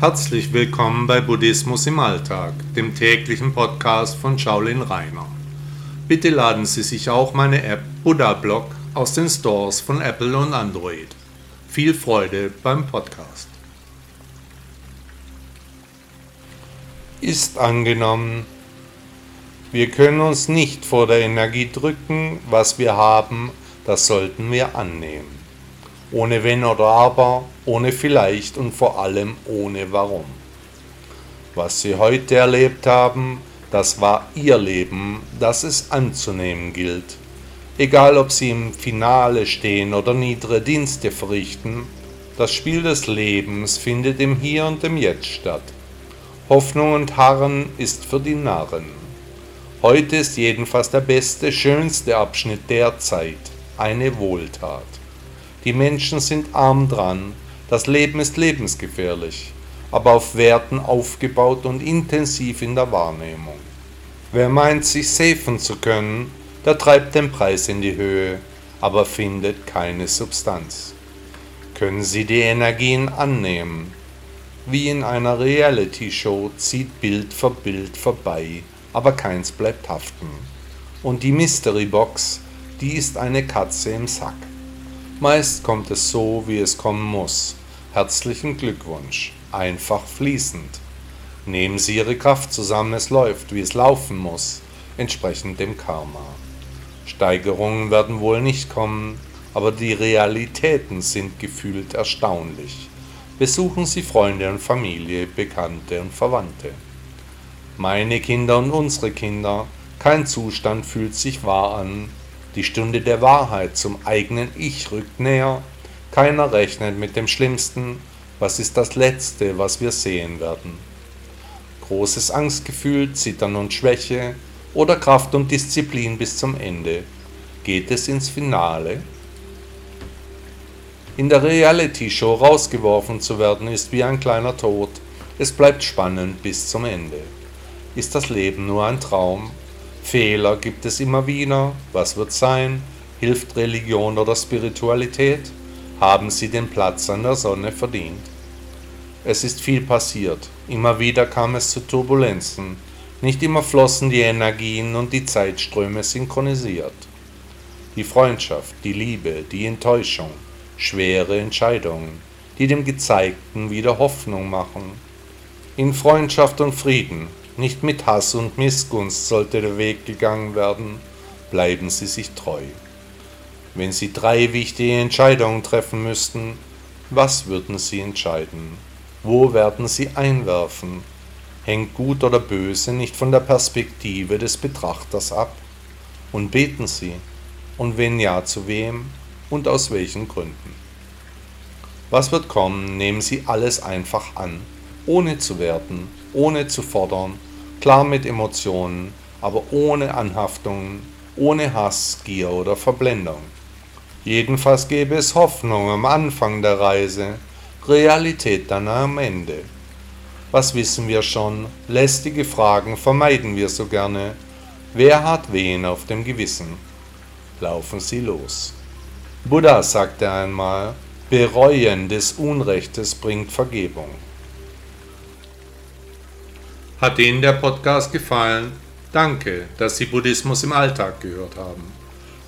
Herzlich willkommen bei Buddhismus im Alltag, dem täglichen Podcast von Shaolin Rainer. Bitte laden Sie sich auch meine App Buddha Blog aus den Stores von Apple und Android. Viel Freude beim Podcast. Ist angenommen, wir können uns nicht vor der Energie drücken, was wir haben, das sollten wir annehmen. Ohne Wenn oder Aber, ohne Vielleicht und vor allem ohne Warum. Was Sie heute erlebt haben, das war Ihr Leben, das es anzunehmen gilt. Egal ob Sie im Finale stehen oder niedere Dienste verrichten, das Spiel des Lebens findet im Hier und im Jetzt statt. Hoffnung und Harren ist für die Narren. Heute ist jedenfalls der beste, schönste Abschnitt der Zeit, eine Wohltat. Die Menschen sind arm dran, das Leben ist lebensgefährlich, aber auf Werten aufgebaut und intensiv in der Wahrnehmung. Wer meint, sich safen zu können, der treibt den Preis in die Höhe, aber findet keine Substanz. Können Sie die Energien annehmen? Wie in einer Reality-Show zieht Bild für Bild vorbei, aber keins bleibt haften. Und die Mystery Box, die ist eine Katze im Sack. Meist kommt es so, wie es kommen muss. Herzlichen Glückwunsch. Einfach fließend. Nehmen Sie Ihre Kraft zusammen, es läuft, wie es laufen muss, entsprechend dem Karma. Steigerungen werden wohl nicht kommen, aber die Realitäten sind gefühlt erstaunlich. Besuchen Sie Freunde und Familie, Bekannte und Verwandte. Meine Kinder und unsere Kinder, kein Zustand fühlt sich wahr an, die Stunde der Wahrheit zum eigenen Ich rückt näher. Keiner rechnet mit dem Schlimmsten. Was ist das Letzte, was wir sehen werden? Großes Angstgefühl, Zittern und Schwäche oder Kraft und Disziplin bis zum Ende. Geht es ins Finale? In der Reality-Show rausgeworfen zu werden, ist wie ein kleiner Tod. Es bleibt spannend bis zum Ende. Ist das Leben nur ein Traum? Fehler gibt es immer wieder. Was wird sein? Hilft Religion oder Spiritualität? Haben sie den Platz an der Sonne verdient? Es ist viel passiert. Immer wieder kam es zu Turbulenzen. Nicht immer flossen die Energien und die Zeitströme synchronisiert. Die Freundschaft, die Liebe, die Enttäuschung, schwere Entscheidungen, die dem Gezeigten wieder Hoffnung machen. In Freundschaft und Frieden nicht mit Hass und Missgunst sollte der Weg gegangen werden, bleiben Sie sich treu. Wenn Sie drei wichtige Entscheidungen treffen müssten, was würden Sie entscheiden? Wo werden Sie einwerfen? Hängt gut oder böse nicht von der Perspektive des Betrachters ab? Und beten Sie? Und wenn ja, zu wem und aus welchen Gründen? Was wird kommen, nehmen Sie alles einfach an, ohne zu werten, ohne zu fordern, klar mit Emotionen, aber ohne Anhaftungen, ohne Hass, Gier oder Verblendung. Jedenfalls gäbe es Hoffnung am Anfang der Reise, Realität dann am Ende. Was wissen wir schon? Lästige Fragen vermeiden wir so gerne. Wer hat wen auf dem Gewissen? Laufen Sie los. Buddha sagte einmal, Bereuen des Unrechtes bringt Vergebung. Hat Ihnen der Podcast gefallen? Danke, dass Sie Buddhismus im Alltag gehört haben.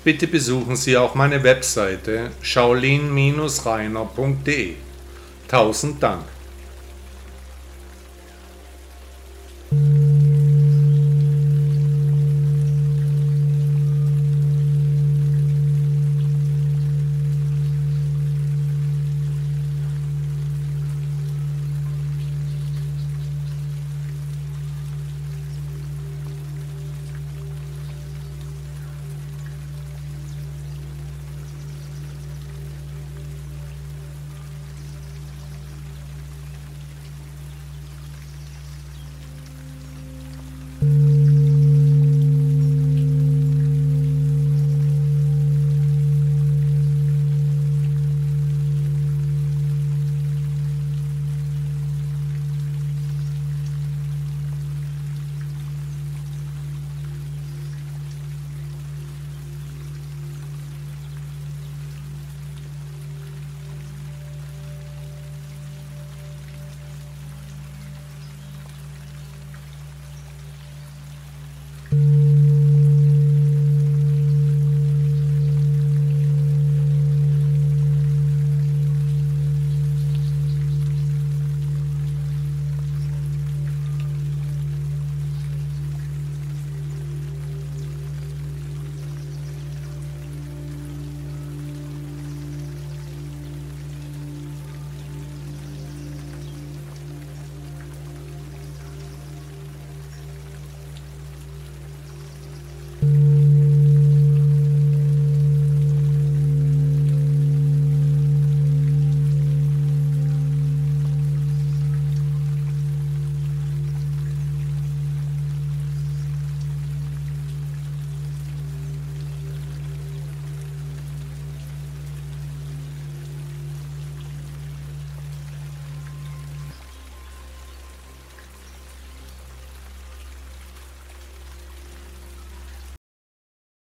Bitte besuchen Sie auch meine Webseite shaolin-reiner.de. Tausend Dank.